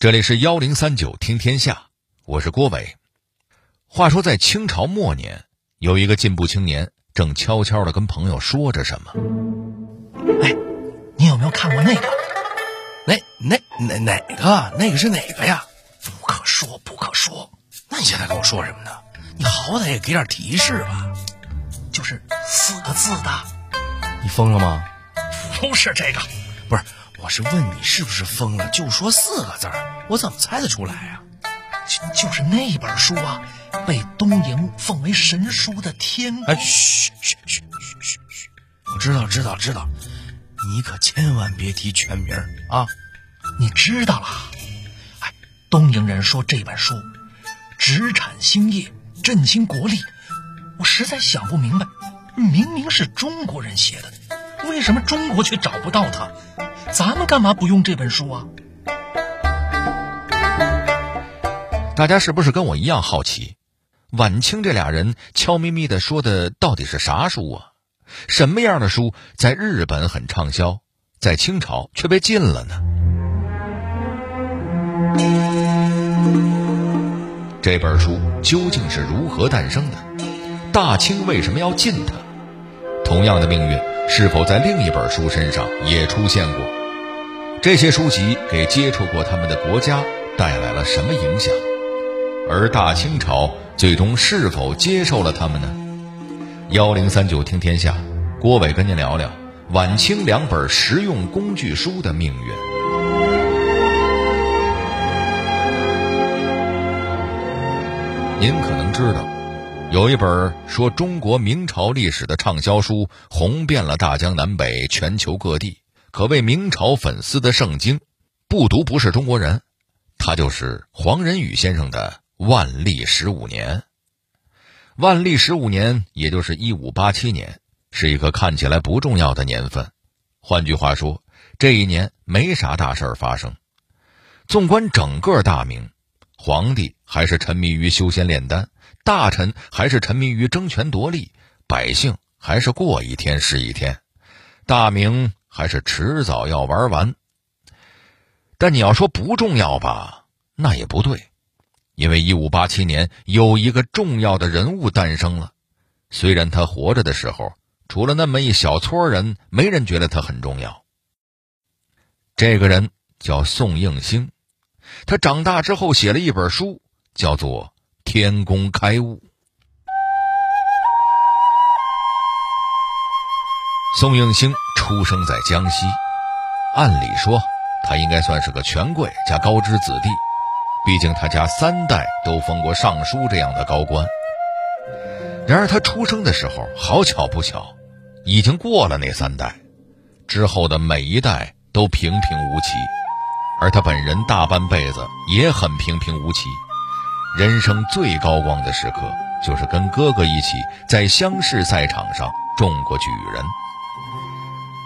这里是幺零三九听天下，我是郭伟。话说在清朝末年，有一个进步青年正悄悄的跟朋友说着什么。哎，你有没有看过那个？那那哪哪个？那个是哪个呀？不可说，不可说。那你现在跟我说什么呢？你好歹也给点提示吧。就是四个字的。你疯了吗？不是这个，不是，我是问你是不是疯了？就说四个字儿，我怎么猜得出来呀？就就是那本书啊，被东瀛奉为神书的《天哎，嘘嘘嘘嘘嘘嘘！我知道，知道，知道。你可千万别提全名啊！你知道了。哎，东瀛人说这本书直产兴业，振兴国力。我实在想不明白，明明是中国人写的，为什么中国却找不到他？咱们干嘛不用这本书啊？大家是不是跟我一样好奇？晚清这俩人悄咪咪的说的到底是啥书啊？什么样的书在日本很畅销，在清朝却被禁了呢？这本书究竟是如何诞生的？大清为什么要禁它？同样的命运是否在另一本书身上也出现过？这些书籍给接触过他们的国家带来了什么影响？而大清朝最终是否接受了他们呢？幺零三九听天下，郭伟跟您聊聊晚清两本实用工具书的命运。您可能知道，有一本说中国明朝历史的畅销书，红遍了大江南北、全球各地，可谓明朝粉丝的圣经。不读不是中国人，他就是黄仁宇先生的。万历十五年，万历十五年，也就是一五八七年，是一个看起来不重要的年份。换句话说，这一年没啥大事儿发生。纵观整个大明，皇帝还是沉迷于修仙炼丹，大臣还是沉迷于争权夺利，百姓还是过一天是一天，大明还是迟早要玩完。但你要说不重要吧，那也不对。因为一五八七年有一个重要的人物诞生了，虽然他活着的时候，除了那么一小撮人，没人觉得他很重要。这个人叫宋应星，他长大之后写了一本书，叫做《天工开物》。宋应星出生在江西，按理说他应该算是个权贵加高知子弟。毕竟他家三代都封过尚书这样的高官，然而他出生的时候好巧不巧，已经过了那三代，之后的每一代都平平无奇，而他本人大半辈子也很平平无奇，人生最高光的时刻就是跟哥哥一起在乡试赛场上中过举人。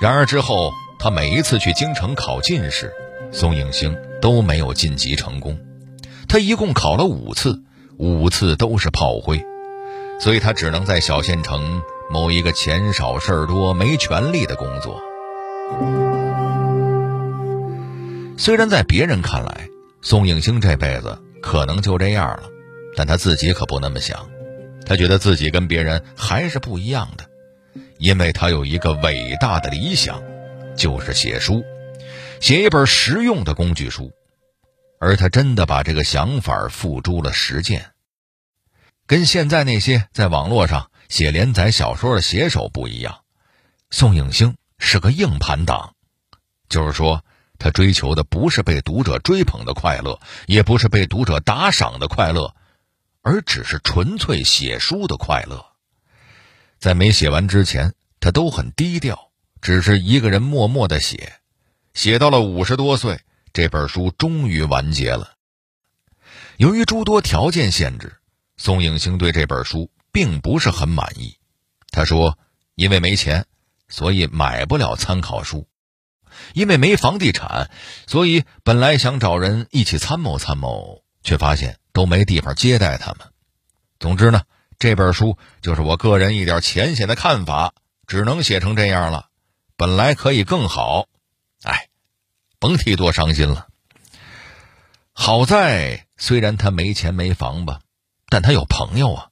然而之后他每一次去京城考进士，宋应星都没有晋级成功。他一共考了五次，五次都是炮灰，所以他只能在小县城某一个钱少事儿多、没权利的工作。虽然在别人看来，宋应星这辈子可能就这样了，但他自己可不那么想。他觉得自己跟别人还是不一样的，因为他有一个伟大的理想，就是写书，写一本实用的工具书。而他真的把这个想法付诸了实践，跟现在那些在网络上写连载小说的写手不一样。宋应星是个硬盘党，就是说，他追求的不是被读者追捧的快乐，也不是被读者打赏的快乐，而只是纯粹写书的快乐。在没写完之前，他都很低调，只是一个人默默的写，写到了五十多岁。这本书终于完结了。由于诸多条件限制，宋应星对这本书并不是很满意。他说：“因为没钱，所以买不了参考书；因为没房地产，所以本来想找人一起参谋参谋，却发现都没地方接待他们。总之呢，这本书就是我个人一点浅显的看法，只能写成这样了。本来可以更好，哎。”甭提多伤心了。好在虽然他没钱没房吧，但他有朋友啊。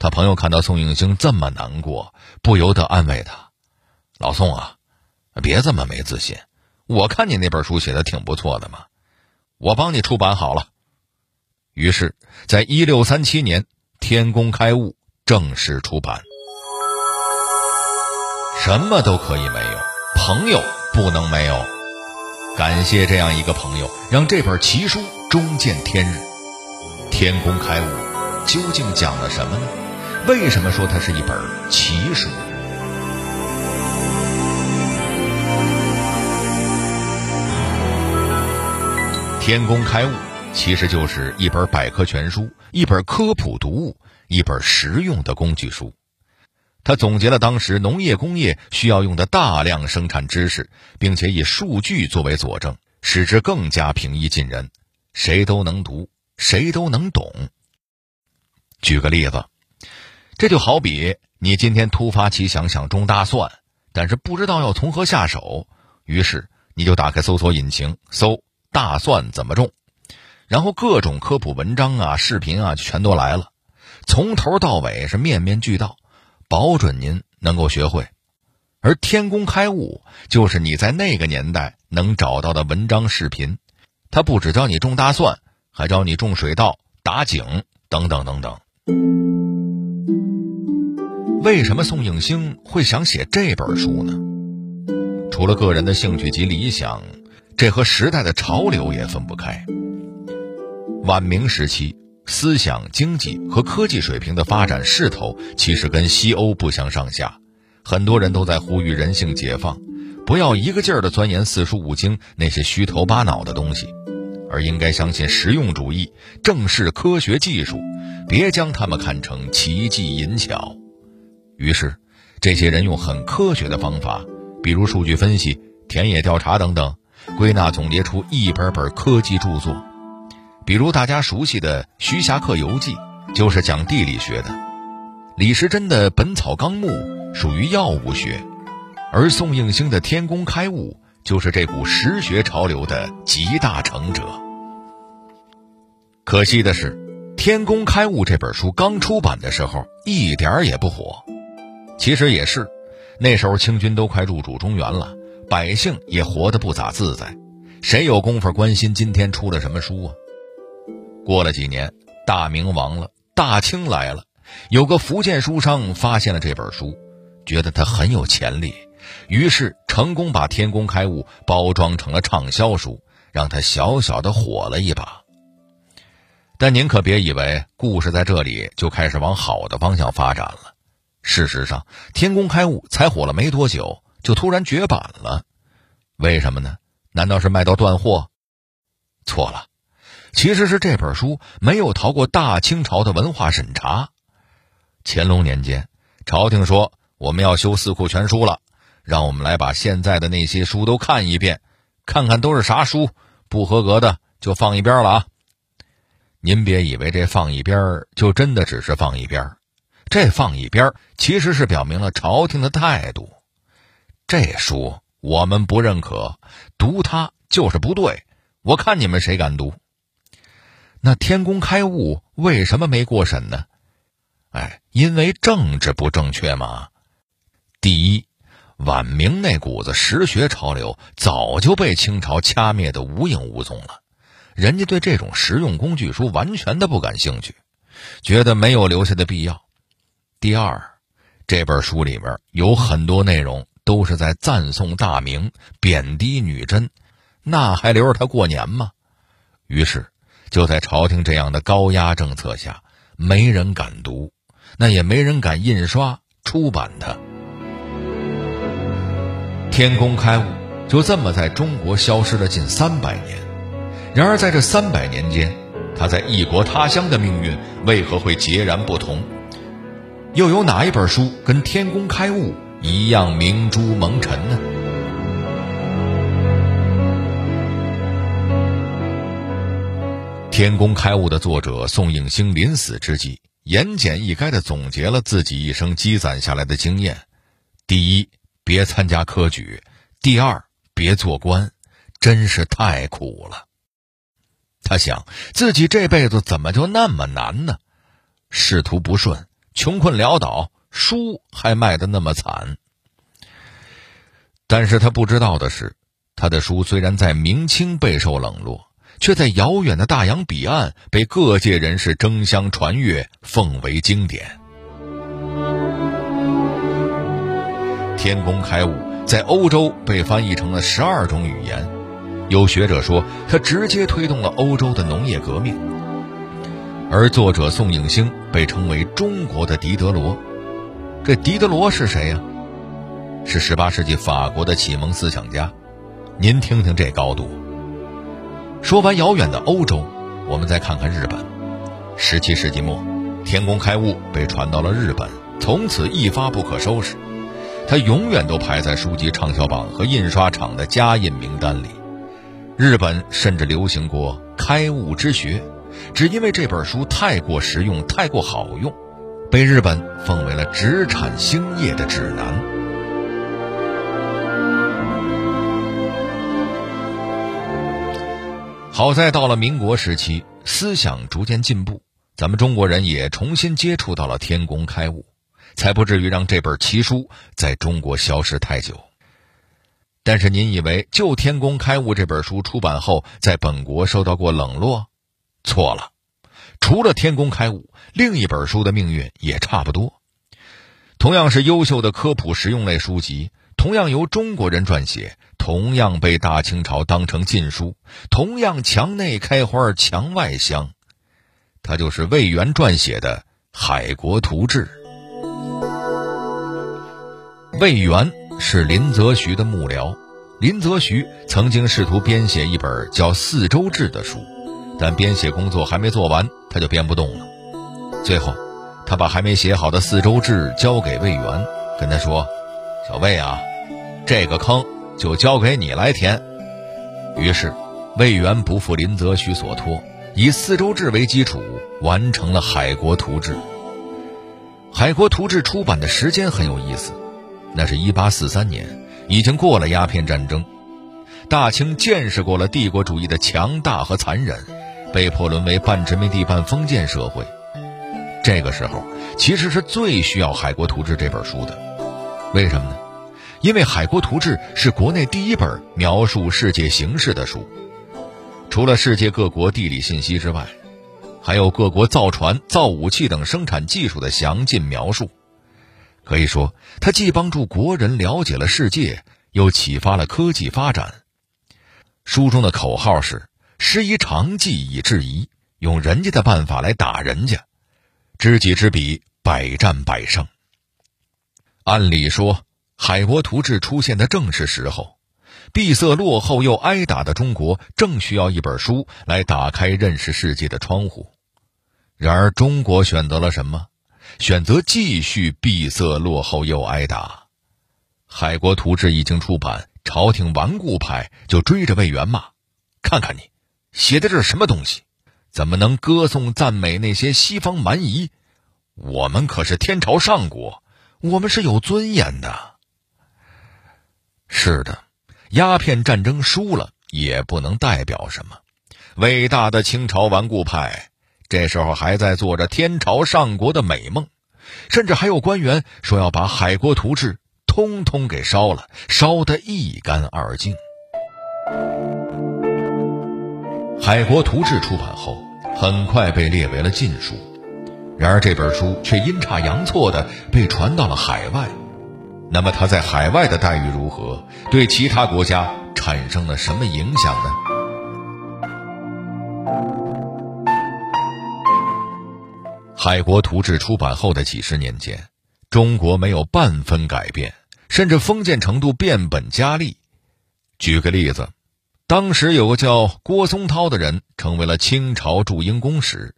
他朋友看到宋应星这么难过，不由得安慰他：“老宋啊，别这么没自信。我看你那本书写的挺不错的嘛，我帮你出版好了。”于是，在一六三七年，《天工开物》正式出版。什么都可以没有，朋友不能没有。感谢这样一个朋友，让这本奇书终见天日。《天工开物》究竟讲了什么呢？为什么说它是一本奇书？《天工开物》其实就是一本百科全书，一本科普读物，一本实用的工具书。他总结了当时农业工业需要用的大量生产知识，并且以数据作为佐证，使之更加平易近人，谁都能读，谁都能懂。举个例子，这就好比你今天突发奇想想种大蒜，但是不知道要从何下手，于是你就打开搜索引擎搜“大蒜怎么种”，然后各种科普文章啊、视频啊就全都来了，从头到尾是面面俱到。保准您能够学会，而天工开物就是你在那个年代能找到的文章视频，它不只教你种大蒜，还教你种水稻、打井等等等等。为什么宋应星会想写这本书呢？除了个人的兴趣及理想，这和时代的潮流也分不开。晚明时期。思想、经济和科技水平的发展势头，其实跟西欧不相上下。很多人都在呼吁人性解放，不要一个劲儿地钻研四书五经那些虚头巴脑的东西，而应该相信实用主义，正视科学技术，别将它们看成奇技淫巧。于是，这些人用很科学的方法，比如数据分析、田野调查等等，归纳总结出一本本科技著作。比如大家熟悉的《徐霞客游记》，就是讲地理学的；李时珍的《本草纲目》属于药物学，而宋应星的《天工开物》就是这股实学潮流的集大成者。可惜的是，《天工开物》这本书刚出版的时候一点儿也不火。其实也是，那时候清军都快入主中原了，百姓也活得不咋自在，谁有功夫关心今天出了什么书啊？过了几年，大明亡了，大清来了。有个福建书商发现了这本书，觉得它很有潜力，于是成功把《天工开物》包装成了畅销书，让它小小的火了一把。但您可别以为故事在这里就开始往好的方向发展了。事实上，《天工开物》才火了没多久，就突然绝版了。为什么呢？难道是卖到断货？错了。其实是这本书没有逃过大清朝的文化审查。乾隆年间，朝廷说我们要修《四库全书》了，让我们来把现在的那些书都看一遍，看看都是啥书，不合格的就放一边了啊。您别以为这放一边就真的只是放一边，这放一边其实是表明了朝廷的态度。这书我们不认可，读它就是不对。我看你们谁敢读。那天工开物为什么没过审呢？哎，因为政治不正确嘛。第一，晚明那股子实学潮流早就被清朝掐灭的无影无踪了，人家对这种实用工具书完全的不感兴趣，觉得没有留下的必要。第二，这本书里面有很多内容都是在赞颂大明、贬低女真，那还留着他过年吗？于是。就在朝廷这样的高压政策下，没人敢读，那也没人敢印刷出版它。天工开物就这么在中国消失了近三百年。然而在这三百年间，它在异国他乡的命运为何会截然不同？又有哪一本书跟天工开物一样明珠蒙尘呢？天工开物的作者宋应星临死之际，言简意赅地总结了自己一生积攒下来的经验：第一，别参加科举；第二，别做官，真是太苦了。他想自己这辈子怎么就那么难呢？仕途不顺，穷困潦倒，书还卖得那么惨。但是他不知道的是，他的书虽然在明清备受冷落，却在遥远的大洋彼岸被各界人士争相传阅，奉为经典。《天工开物》在欧洲被翻译成了十二种语言，有学者说，它直接推动了欧洲的农业革命。而作者宋应星被称为中国的狄德罗，这狄德罗是谁呀？是十八世纪法国的启蒙思想家。您听听这高度。说完遥远的欧洲，我们再看看日本。十七世纪末，《天工开物》被传到了日本，从此一发不可收拾。它永远都排在书籍畅销榜和印刷厂的加印名单里。日本甚至流行过“开物之学”。只因为这本书太过实用、太过好用，被日本奉为了职产兴业的指南。好在到了民国时期，思想逐渐进步，咱们中国人也重新接触到了天工开物，才不至于让这本奇书在中国消失太久。但是，您以为就《天工开物》这本书出版后，在本国受到过冷落？错了，除了《天工开物》，另一本书的命运也差不多。同样是优秀的科普实用类书籍，同样由中国人撰写，同样被大清朝当成禁书，同样墙内开花墙外香，它就是魏源撰写的《海国图志》。魏源是林则徐的幕僚，林则徐曾经试图编写一本叫《四周志》的书。但编写工作还没做完，他就编不动了。最后，他把还没写好的四周志交给魏源，跟他说：“小魏啊，这个坑就交给你来填。”于是，魏源不负林则徐所托，以四周志为基础，完成了《海国图志》。《海国图志》出版的时间很有意思，那是一八四三年，已经过了鸦片战争，大清见识过了帝国主义的强大和残忍。被迫沦为半殖民地半封建社会，这个时候其实是最需要《海国图志》这本书的。为什么呢？因为《海国图志》是国内第一本描述世界形势的书，除了世界各国地理信息之外，还有各国造船、造武器等生产技术的详尽描述。可以说，它既帮助国人了解了世界，又启发了科技发展。书中的口号是。施以长计以制夷，用人家的办法来打人家，知己知彼，百战百胜。按理说，《海国图志》出现的正是时候，闭塞落后又挨打的中国正需要一本书来打开认识世界的窗户。然而，中国选择了什么？选择继续闭塞落后又挨打。《海国图志》一经出版，朝廷顽固派就追着魏源骂：“看看你！”写的这是什么东西？怎么能歌颂赞美那些西方蛮夷？我们可是天朝上国，我们是有尊严的。是的，鸦片战争输了也不能代表什么。伟大的清朝顽固派这时候还在做着天朝上国的美梦，甚至还有官员说要把《海国图志》通通给烧了，烧得一干二净。《海国图志》出版后，很快被列为了禁书。然而这本书却阴差阳错地被传到了海外。那么他在海外的待遇如何？对其他国家产生了什么影响呢？《海国图志》出版后的几十年间，中国没有半分改变，甚至封建程度变本加厉。举个例子。当时有个叫郭松涛的人，成为了清朝驻英公使，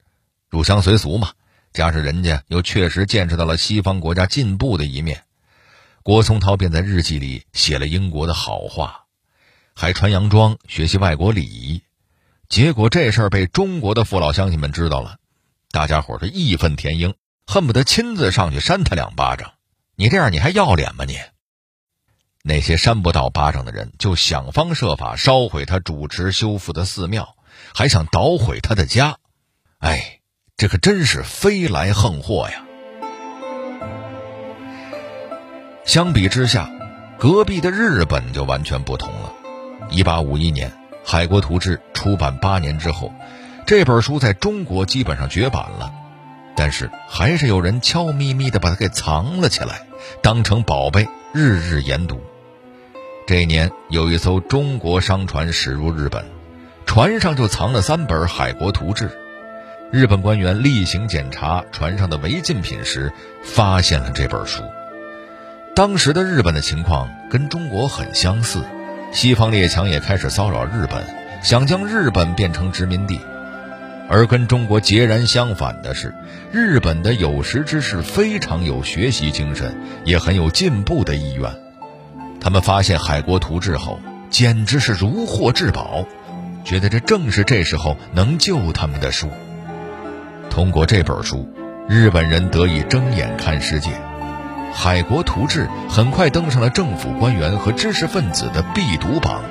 入乡随俗嘛。加上人家又确实见识到了西方国家进步的一面，郭松涛便在日记里写了英国的好话，还穿洋装学习外国礼仪。结果这事儿被中国的父老乡亲们知道了，大家伙是义愤填膺，恨不得亲自上去扇他两巴掌。你这样你还要脸吗你？那些扇不到巴掌的人，就想方设法烧毁他主持修复的寺庙，还想捣毁他的家。哎，这可真是飞来横祸呀！相比之下，隔壁的日本就完全不同了。一八五一年，《海国图志》出版八年之后，这本书在中国基本上绝版了，但是还是有人悄咪咪的把它给藏了起来，当成宝贝，日日研读。这一年，有一艘中国商船驶入日本，船上就藏了三本《海国图志》。日本官员例行检查船上的违禁品时，发现了这本书。当时的日本的情况跟中国很相似，西方列强也开始骚扰日本，想将日本变成殖民地。而跟中国截然相反的是，日本的有识之士非常有学习精神，也很有进步的意愿。他们发现《海国图志》后，简直是如获至宝，觉得这正是这时候能救他们的书。通过这本书，日本人得以睁眼看世界。《海国图志》很快登上了政府官员和知识分子的必读榜，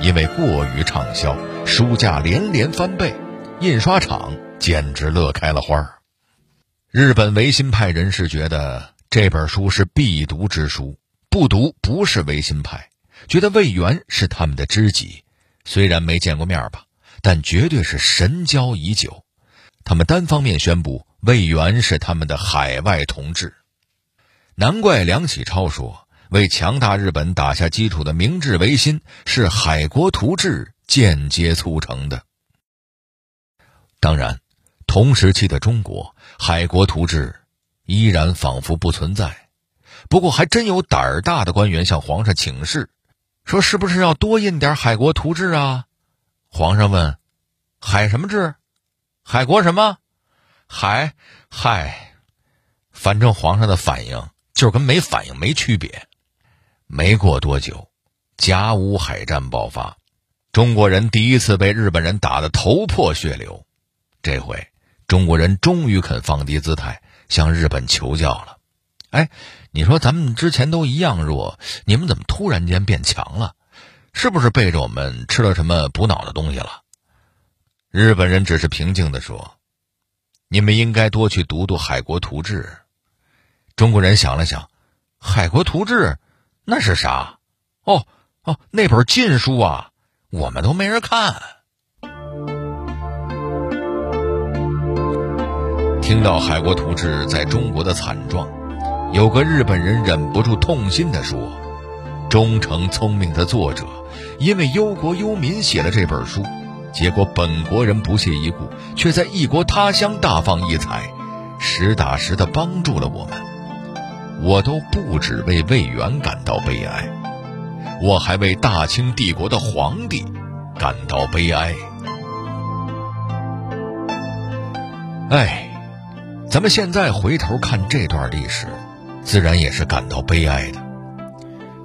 因为过于畅销，书价连连翻倍，印刷厂简直乐开了花儿日本维新派人士觉得这本书是必读之书，不读不是维新派，觉得魏源是他们的知己，虽然没见过面吧，但绝对是神交已久。他们单方面宣布魏源是他们的海外同志。难怪梁启超说：“为强大日本打下基础的明治维新是《海国图志》间接促成的。”当然，同时期的中国，《海国图志》依然仿佛不存在。不过，还真有胆儿大的官员向皇上请示，说：“是不是要多印点《海国图志》啊？”皇上问：“海什么志？海国什么？海？嗨，反正皇上的反应。”就是跟没反应没区别。没过多久，甲午海战爆发，中国人第一次被日本人打得头破血流。这回，中国人终于肯放低姿态向日本求教了。哎，你说咱们之前都一样弱，你们怎么突然间变强了？是不是背着我们吃了什么补脑的东西了？日本人只是平静地说：“你们应该多去读读《海国图志》。”中国人想了想，《海国图志》那是啥？哦哦，那本禁书啊，我们都没人看。听到《海国图志》在中国的惨状，有个日本人忍不住痛心地说：“忠诚聪明的作者，因为忧国忧民写了这本书，结果本国人不屑一顾，却在异国他乡大放异彩，实打实的帮助了我们。”我都不止为魏源感到悲哀，我还为大清帝国的皇帝感到悲哀。哎，咱们现在回头看这段历史，自然也是感到悲哀的。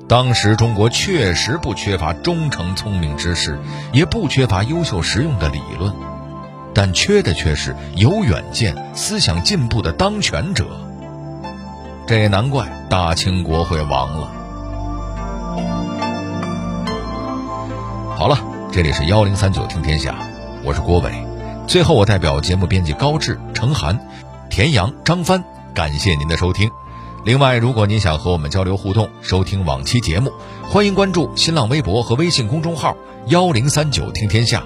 当时中国确实不缺乏忠诚聪明之士，也不缺乏优秀实用的理论，但缺的却是有远见、思想进步的当权者。这也难怪大清国会亡了。好了，这里是幺零三九听天下，我是郭伟。最后，我代表节目编辑高志、程涵、田阳、张帆，感谢您的收听。另外，如果您想和我们交流互动、收听往期节目，欢迎关注新浪微博和微信公众号“幺零三九听天下”。